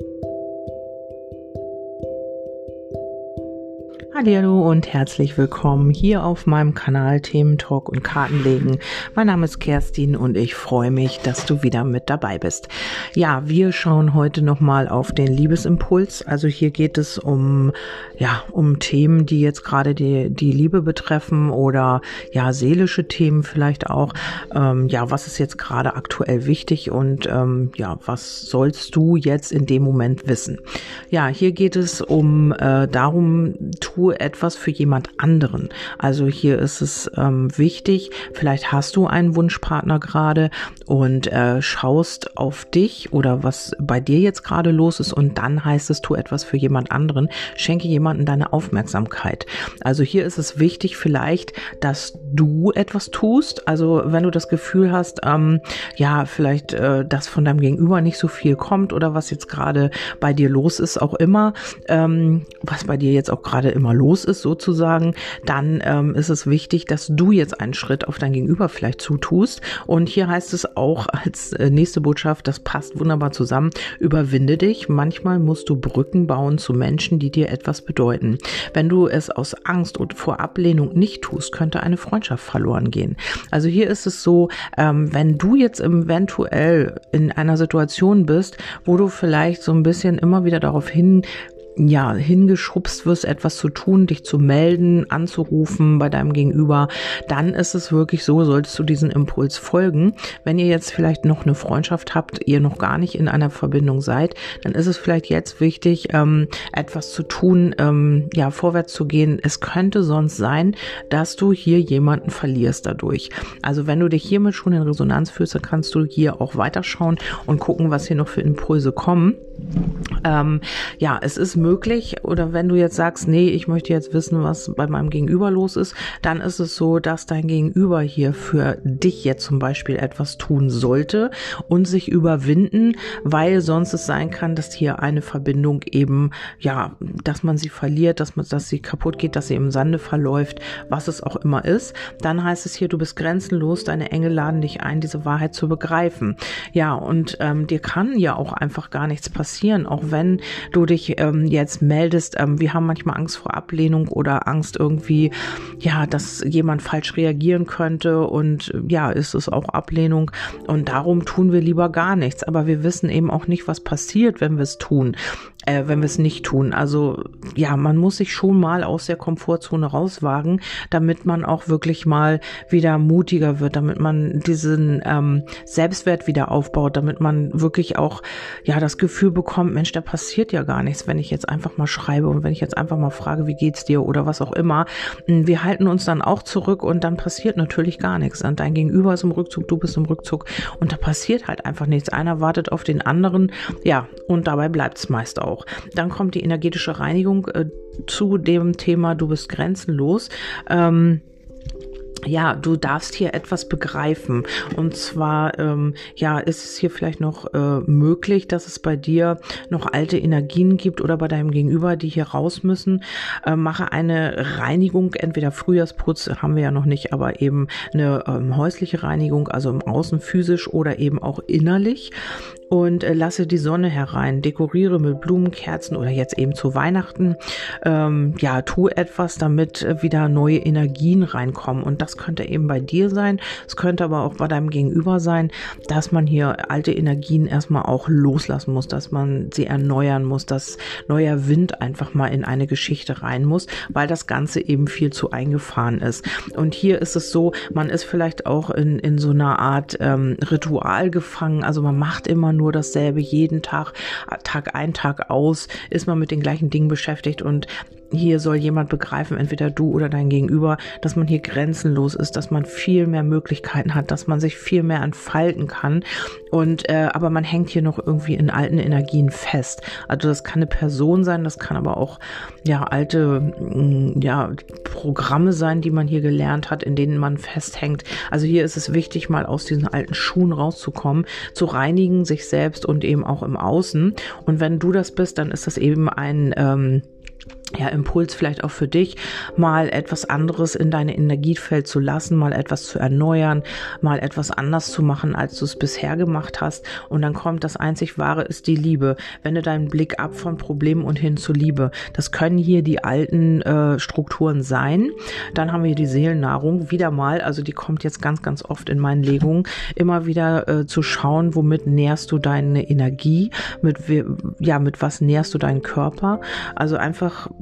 Thank you. Hallo und herzlich willkommen hier auf meinem Kanal Themen Talk und Kartenlegen. Mein Name ist Kerstin und ich freue mich, dass du wieder mit dabei bist. Ja, wir schauen heute nochmal auf den Liebesimpuls. Also hier geht es um, ja, um Themen, die jetzt gerade die, die Liebe betreffen oder ja, seelische Themen vielleicht auch. Ähm, ja, was ist jetzt gerade aktuell wichtig und ähm, ja, was sollst du jetzt in dem Moment wissen? Ja, hier geht es um äh, darum, tu etwas für jemand anderen. Also hier ist es ähm, wichtig, vielleicht hast du einen Wunschpartner gerade und äh, schaust auf dich oder was bei dir jetzt gerade los ist und dann heißt es, tu etwas für jemand anderen, schenke jemanden deine Aufmerksamkeit. Also hier ist es wichtig vielleicht, dass du etwas tust. Also wenn du das Gefühl hast, ähm, ja, vielleicht, äh, dass von deinem Gegenüber nicht so viel kommt oder was jetzt gerade bei dir los ist, auch immer, ähm, was bei dir jetzt auch gerade immer los ist sozusagen, dann ähm, ist es wichtig, dass du jetzt einen Schritt auf dein Gegenüber vielleicht zutust. Und hier heißt es auch als äh, nächste Botschaft, das passt wunderbar zusammen, überwinde dich. Manchmal musst du Brücken bauen zu Menschen, die dir etwas bedeuten. Wenn du es aus Angst und vor Ablehnung nicht tust, könnte eine Freundschaft verloren gehen. Also hier ist es so, ähm, wenn du jetzt eventuell in einer Situation bist, wo du vielleicht so ein bisschen immer wieder darauf hin ja, hingeschubst wirst, etwas zu tun, dich zu melden, anzurufen bei deinem Gegenüber, dann ist es wirklich so, solltest du diesen Impuls folgen. Wenn ihr jetzt vielleicht noch eine Freundschaft habt, ihr noch gar nicht in einer Verbindung seid, dann ist es vielleicht jetzt wichtig, ähm, etwas zu tun, ähm, ja, vorwärts zu gehen. Es könnte sonst sein, dass du hier jemanden verlierst dadurch. Also wenn du dich hiermit schon in Resonanz fühlst, dann kannst du hier auch weiterschauen und gucken, was hier noch für Impulse kommen. Ähm, ja, es ist möglich, oder wenn du jetzt sagst, nee, ich möchte jetzt wissen, was bei meinem Gegenüber los ist, dann ist es so, dass dein Gegenüber hier für dich jetzt zum Beispiel etwas tun sollte und sich überwinden, weil sonst es sein kann, dass hier eine Verbindung eben, ja, dass man sie verliert, dass man, dass sie kaputt geht, dass sie im Sande verläuft, was es auch immer ist. Dann heißt es hier, du bist grenzenlos, deine Engel laden dich ein, diese Wahrheit zu begreifen. Ja, und ähm, dir kann ja auch einfach gar nichts passieren, auch wenn du dich ähm, jetzt meldest, ähm, wir haben manchmal Angst vor Ablehnung oder Angst irgendwie, ja, dass jemand falsch reagieren könnte und ja, ist es auch Ablehnung und darum tun wir lieber gar nichts. Aber wir wissen eben auch nicht, was passiert, wenn wir es tun äh, wenn wir es nicht tun. Also ja, man muss sich schon mal aus der Komfortzone rauswagen, damit man auch wirklich mal wieder mutiger wird, damit man diesen ähm, Selbstwert wieder aufbaut, damit man wirklich auch ja das Gefühl bekommt, Mensch, da passiert ja gar nichts, wenn ich jetzt einfach mal schreibe und wenn ich jetzt einfach mal frage, wie geht's dir oder was auch immer. Hm, wir halten uns dann auch zurück und dann passiert natürlich gar nichts. Und dein Gegenüber ist im Rückzug, du bist im Rückzug und da passiert halt einfach nichts. Einer wartet auf den anderen, ja, und dabei bleibt es meist auch auch. Dann kommt die energetische Reinigung äh, zu dem Thema, du bist grenzenlos. Ähm, ja, du darfst hier etwas begreifen. Und zwar, ähm, ja, ist es hier vielleicht noch äh, möglich, dass es bei dir noch alte Energien gibt oder bei deinem Gegenüber, die hier raus müssen. Äh, mache eine Reinigung, entweder Frühjahrsputz haben wir ja noch nicht, aber eben eine ähm, häusliche Reinigung, also im Außen physisch oder eben auch innerlich und äh, lasse die Sonne herein, dekoriere mit Blumen, Kerzen oder jetzt eben zu Weihnachten. Ähm, ja, tu etwas, damit äh, wieder neue Energien reinkommen. Und das könnte eben bei dir sein. Es könnte aber auch bei deinem Gegenüber sein, dass man hier alte Energien erstmal auch loslassen muss, dass man sie erneuern muss, dass neuer Wind einfach mal in eine Geschichte rein muss, weil das Ganze eben viel zu eingefahren ist. Und hier ist es so, man ist vielleicht auch in, in so einer Art ähm, Ritual gefangen. Also man macht immer nur dasselbe jeden Tag, Tag ein, Tag aus, ist man mit den gleichen Dingen beschäftigt und hier soll jemand begreifen, entweder du oder dein Gegenüber, dass man hier grenzenlos ist, dass man viel mehr Möglichkeiten hat, dass man sich viel mehr entfalten kann. Und äh, aber man hängt hier noch irgendwie in alten Energien fest. Also das kann eine Person sein, das kann aber auch ja alte mm, ja Programme sein, die man hier gelernt hat, in denen man festhängt. Also hier ist es wichtig, mal aus diesen alten Schuhen rauszukommen, zu reinigen, sich selbst und eben auch im Außen. Und wenn du das bist, dann ist das eben ein ähm, ja, Impuls vielleicht auch für dich, mal etwas anderes in deine Energiefeld zu lassen, mal etwas zu erneuern, mal etwas anders zu machen, als du es bisher gemacht hast. Und dann kommt das einzig Wahre ist die Liebe. Wende deinen Blick ab von Problemen und hin zur Liebe. Das können hier die alten äh, Strukturen sein. Dann haben wir die Seelennahrung wieder mal, also die kommt jetzt ganz, ganz oft in meinen Legungen, immer wieder äh, zu schauen, womit nährst du deine Energie, mit, ja, mit was nährst du deinen Körper. Also einfach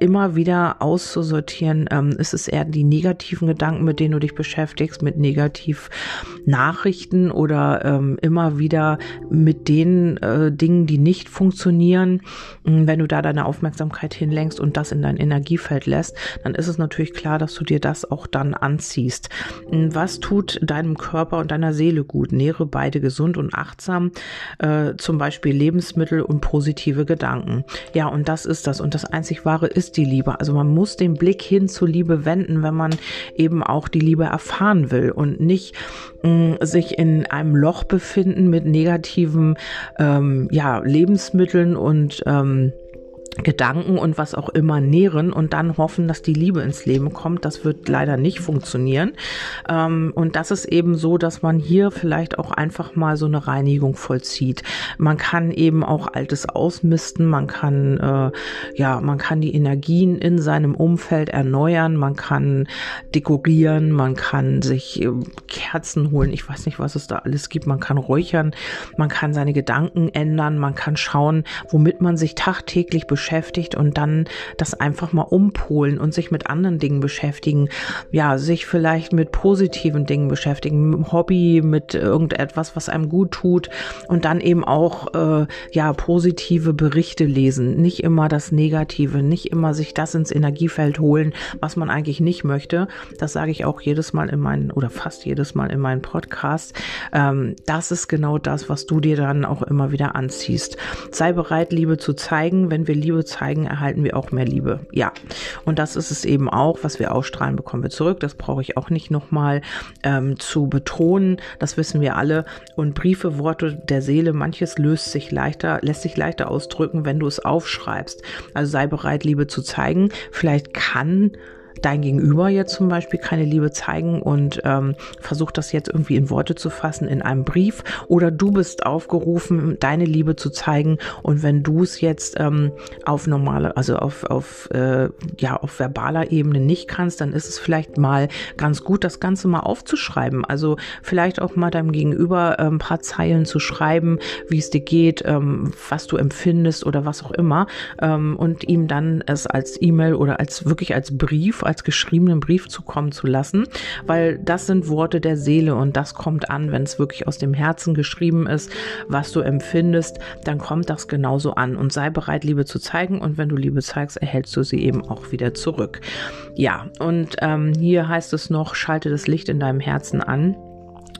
immer wieder auszusortieren, ähm, ist es eher die negativen Gedanken, mit denen du dich beschäftigst, mit negativ Nachrichten oder ähm, immer wieder mit den äh, Dingen, die nicht funktionieren. Ähm, wenn du da deine Aufmerksamkeit hinlenkst und das in dein Energiefeld lässt, dann ist es natürlich klar, dass du dir das auch dann anziehst. Ähm, was tut deinem Körper und deiner Seele gut? Nähre beide gesund und achtsam, äh, zum Beispiel Lebensmittel und positive Gedanken. Ja, und das ist das. Und das einzig Wahre ist ist die Liebe. Also man muss den Blick hin zur Liebe wenden, wenn man eben auch die Liebe erfahren will und nicht mh, mm, sich in einem Loch befinden mit negativen ähm, ja, Lebensmitteln und ähm, Gedanken und was auch immer nähren und dann hoffen, dass die Liebe ins Leben kommt. Das wird leider nicht funktionieren. Ähm, und das ist eben so, dass man hier vielleicht auch einfach mal so eine Reinigung vollzieht. Man kann eben auch Altes ausmisten, man kann, äh, ja, man kann die Energien in seinem Umfeld erneuern, man kann dekorieren, man kann sich äh, Kerzen holen. Ich weiß nicht, was es da alles gibt. Man kann räuchern, man kann seine Gedanken ändern, man kann schauen, womit man sich tagtäglich beschäftigt beschäftigt und dann das einfach mal umpolen und sich mit anderen Dingen beschäftigen. Ja, sich vielleicht mit positiven Dingen beschäftigen, mit Hobby, mit irgendetwas, was einem gut tut und dann eben auch äh, ja positive Berichte lesen. Nicht immer das Negative, nicht immer sich das ins Energiefeld holen, was man eigentlich nicht möchte. Das sage ich auch jedes Mal in meinen oder fast jedes Mal in meinen Podcasts. Ähm, das ist genau das, was du dir dann auch immer wieder anziehst. Sei bereit, Liebe zu zeigen. Wenn wir Liebe Liebe zeigen, erhalten wir auch mehr Liebe. Ja, und das ist es eben auch, was wir ausstrahlen, bekommen wir zurück. Das brauche ich auch nicht nochmal ähm, zu betonen. Das wissen wir alle. Und Briefe, Worte der Seele, manches löst sich leichter, lässt sich leichter ausdrücken, wenn du es aufschreibst. Also sei bereit, Liebe zu zeigen. Vielleicht kann dein Gegenüber jetzt zum Beispiel keine Liebe zeigen und ähm, versucht das jetzt irgendwie in Worte zu fassen in einem Brief oder du bist aufgerufen, deine Liebe zu zeigen und wenn du es jetzt ähm, auf normale, also auf, auf, äh, ja, auf verbaler Ebene nicht kannst, dann ist es vielleicht mal ganz gut, das Ganze mal aufzuschreiben. Also vielleicht auch mal deinem Gegenüber äh, ein paar Zeilen zu schreiben, wie es dir geht, ähm, was du empfindest oder was auch immer ähm, und ihm dann es als E-Mail oder als wirklich als Brief als geschriebenen Brief zukommen zu lassen, weil das sind Worte der Seele und das kommt an, wenn es wirklich aus dem Herzen geschrieben ist, was du empfindest, dann kommt das genauso an und sei bereit, Liebe zu zeigen und wenn du Liebe zeigst, erhältst du sie eben auch wieder zurück. Ja, und ähm, hier heißt es noch, schalte das Licht in deinem Herzen an.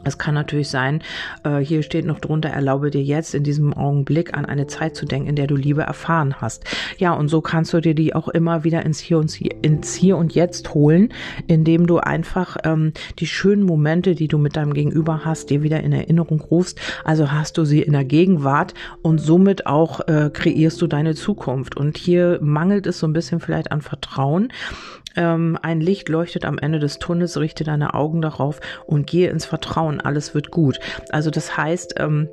Es kann natürlich sein, äh, hier steht noch drunter, erlaube dir jetzt in diesem Augenblick an eine Zeit zu denken, in der du Liebe erfahren hast. Ja, und so kannst du dir die auch immer wieder ins Hier und, ins Hier und Jetzt holen, indem du einfach ähm, die schönen Momente, die du mit deinem Gegenüber hast, dir wieder in Erinnerung rufst. Also hast du sie in der Gegenwart und somit auch äh, kreierst du deine Zukunft. Und hier mangelt es so ein bisschen vielleicht an Vertrauen ähm, ein Licht leuchtet am Ende des Tunnels, richte deine Augen darauf und gehe ins Vertrauen, alles wird gut. Also das heißt, ähm,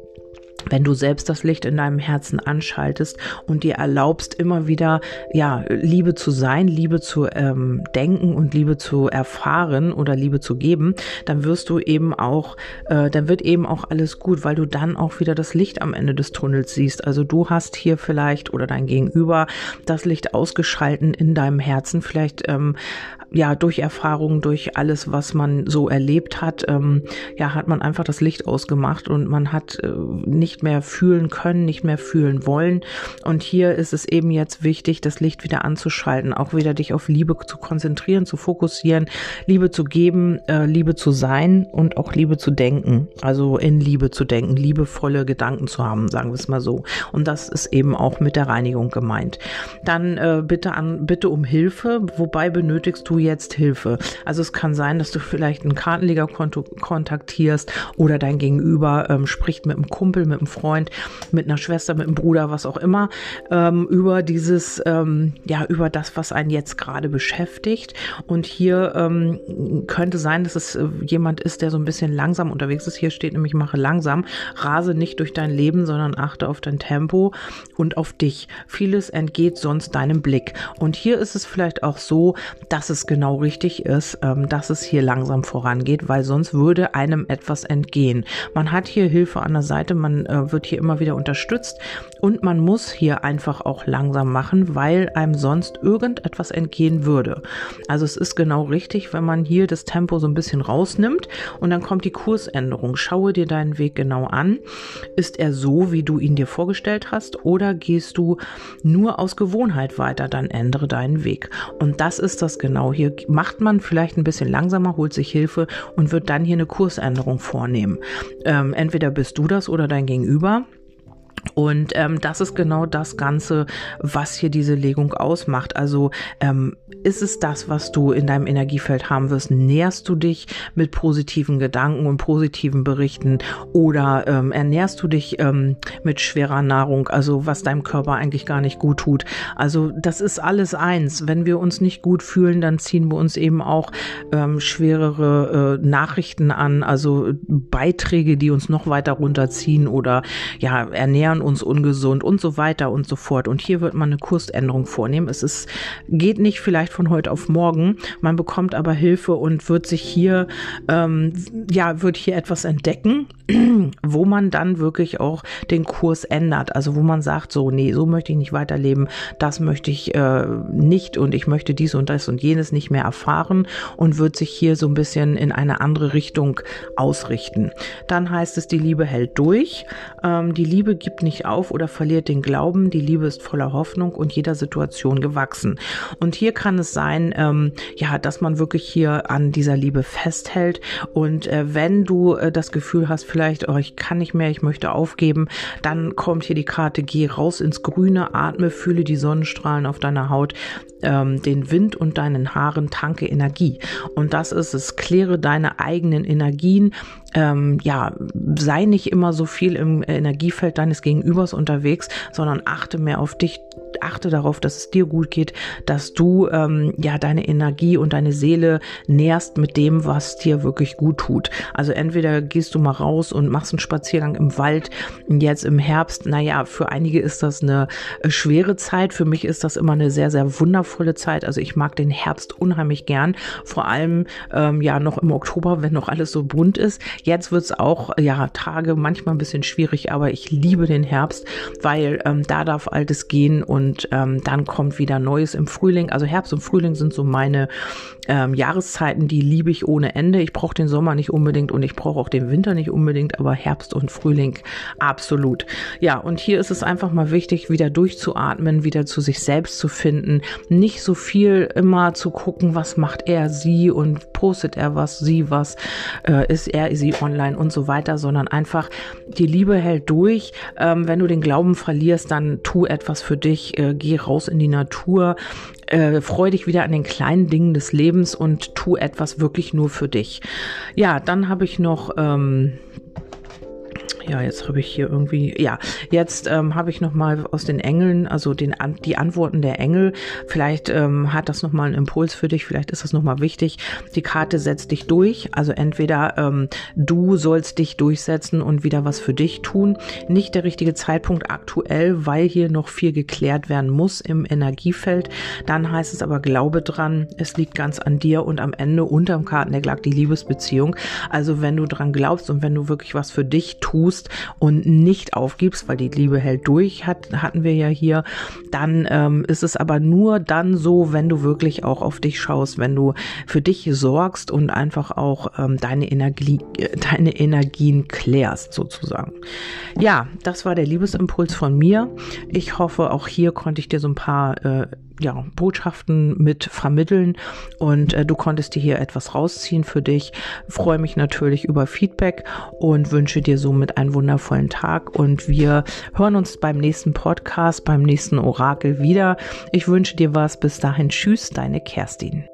wenn du selbst das Licht in deinem Herzen anschaltest und dir erlaubst, immer wieder ja Liebe zu sein, Liebe zu ähm, denken und Liebe zu erfahren oder Liebe zu geben, dann wirst du eben auch, äh, dann wird eben auch alles gut, weil du dann auch wieder das Licht am Ende des Tunnels siehst. Also du hast hier vielleicht oder dein Gegenüber das Licht ausgeschalten in deinem Herzen. Vielleicht ähm, ja, durch Erfahrungen, durch alles, was man so erlebt hat, ähm, ja, hat man einfach das Licht ausgemacht und man hat äh, nicht mehr fühlen können, nicht mehr fühlen wollen. Und hier ist es eben jetzt wichtig, das Licht wieder anzuschalten, auch wieder dich auf Liebe zu konzentrieren, zu fokussieren, Liebe zu geben, äh, Liebe zu sein und auch Liebe zu denken. Also in Liebe zu denken, liebevolle Gedanken zu haben, sagen wir es mal so. Und das ist eben auch mit der Reinigung gemeint. Dann äh, bitte an, bitte um Hilfe, wobei benötigst du jetzt Hilfe. Also es kann sein, dass du vielleicht einen Kartenleger kontaktierst oder dein Gegenüber ähm, spricht mit einem Kumpel, mit einem einem Freund, mit einer Schwester, mit einem Bruder, was auch immer, ähm, über dieses, ähm, ja, über das, was einen jetzt gerade beschäftigt. Und hier ähm, könnte sein, dass es äh, jemand ist, der so ein bisschen langsam unterwegs ist. Hier steht nämlich, mache langsam, rase nicht durch dein Leben, sondern achte auf dein Tempo und auf dich. Vieles entgeht sonst deinem Blick. Und hier ist es vielleicht auch so, dass es genau richtig ist, ähm, dass es hier langsam vorangeht, weil sonst würde einem etwas entgehen. Man hat hier Hilfe an der Seite, man äh, wird hier immer wieder unterstützt und man muss hier einfach auch langsam machen, weil einem sonst irgendetwas entgehen würde. Also es ist genau richtig, wenn man hier das Tempo so ein bisschen rausnimmt und dann kommt die Kursänderung. Schaue dir deinen Weg genau an. Ist er so, wie du ihn dir vorgestellt hast oder gehst du nur aus Gewohnheit weiter, dann ändere deinen Weg. Und das ist das genau. Hier macht man vielleicht ein bisschen langsamer, holt sich Hilfe und wird dann hier eine Kursänderung vornehmen. Ähm, entweder bist du das oder dein Gegenüber gegenüber. Und ähm, das ist genau das Ganze, was hier diese Legung ausmacht. Also ähm, ist es das, was du in deinem Energiefeld haben wirst? Nährst du dich mit positiven Gedanken und positiven Berichten oder ähm, ernährst du dich ähm, mit schwerer Nahrung, also was deinem Körper eigentlich gar nicht gut tut? Also das ist alles eins. Wenn wir uns nicht gut fühlen, dann ziehen wir uns eben auch ähm, schwerere äh, Nachrichten an, also Beiträge, die uns noch weiter runterziehen oder ja, ernähren uns ungesund und so weiter und so fort. Und hier wird man eine Kursänderung vornehmen. Es ist, geht nicht vielleicht von heute auf morgen. Man bekommt aber Hilfe und wird sich hier, ähm, ja, wird hier etwas entdecken, wo man dann wirklich auch den Kurs ändert. Also wo man sagt, so, nee, so möchte ich nicht weiterleben, das möchte ich äh, nicht und ich möchte dies und das und jenes nicht mehr erfahren und wird sich hier so ein bisschen in eine andere Richtung ausrichten. Dann heißt es, die Liebe hält durch. Ähm, die Liebe gibt nicht auf oder verliert den Glauben. Die Liebe ist voller Hoffnung und jeder Situation gewachsen. Und hier kann es sein, ähm, ja, dass man wirklich hier an dieser Liebe festhält. Und äh, wenn du äh, das Gefühl hast, vielleicht, oh, ich kann nicht mehr, ich möchte aufgeben, dann kommt hier die Karte, geh raus ins Grüne, atme, fühle die Sonnenstrahlen auf deiner Haut, ähm, den Wind und deinen Haaren, tanke Energie. Und das ist es, kläre deine eigenen Energien, ähm, ja, sei nicht immer so viel im Energiefeld deines Gegenübers unterwegs, sondern achte mehr auf dich, achte darauf, dass es dir gut geht, dass du ähm, ja deine Energie und deine Seele nährst mit dem, was dir wirklich gut tut. Also entweder gehst du mal raus und machst einen Spaziergang im Wald. Jetzt im Herbst, naja, für einige ist das eine äh, schwere Zeit. Für mich ist das immer eine sehr, sehr wundervolle Zeit. Also ich mag den Herbst unheimlich gern. Vor allem ähm, ja noch im Oktober, wenn noch alles so bunt ist. Jetzt wird es auch ja Tage manchmal ein bisschen schwierig, aber ich liebe den Herbst, weil ähm, da darf Altes gehen und und ähm, dann kommt wieder Neues im Frühling. Also Herbst und Frühling sind so meine ähm, Jahreszeiten, die liebe ich ohne Ende. Ich brauche den Sommer nicht unbedingt und ich brauche auch den Winter nicht unbedingt, aber Herbst und Frühling absolut. Ja, und hier ist es einfach mal wichtig, wieder durchzuatmen, wieder zu sich selbst zu finden, nicht so viel immer zu gucken, was macht er, sie und postet er was, sie was, äh, ist er, sie online und so weiter, sondern einfach die Liebe hält durch. Ähm, wenn du den Glauben verlierst, dann tu etwas für dich, äh, geh raus in die Natur, äh, freu dich wieder an den kleinen Dingen des Lebens und tu etwas wirklich nur für dich. Ja, dann habe ich noch ähm, ja, jetzt habe ich hier irgendwie, ja, jetzt ähm, habe ich noch mal aus den Engeln, also den, die Antworten der Engel. Vielleicht ähm, hat das noch mal einen Impuls für dich, vielleicht ist das noch mal wichtig. Die Karte setzt dich durch, also entweder ähm, du sollst dich durchsetzen und wieder was für dich tun. Nicht der richtige Zeitpunkt aktuell, weil hier noch viel geklärt werden muss im Energiefeld. Dann heißt es aber, glaube dran, es liegt ganz an dir und am Ende unterm Kartendeck lag die Liebesbeziehung. Also wenn du dran glaubst und wenn du wirklich was für dich tust, tust und nicht aufgibst, weil die Liebe hält durch, hat, hatten wir ja hier, dann ähm, ist es aber nur dann so, wenn du wirklich auch auf dich schaust, wenn du für dich sorgst und einfach auch ähm, deine Energie, deine Energien klärst sozusagen. Ja, das war der Liebesimpuls von mir. Ich hoffe, auch hier konnte ich dir so ein paar äh, ja, Botschaften mit vermitteln und äh, du konntest dir hier etwas rausziehen für dich. Freue mich natürlich über Feedback und wünsche dir somit einen wundervollen Tag und wir hören uns beim nächsten Podcast, beim nächsten Orakel wieder. Ich wünsche dir was. Bis dahin. Tschüss, deine Kerstin.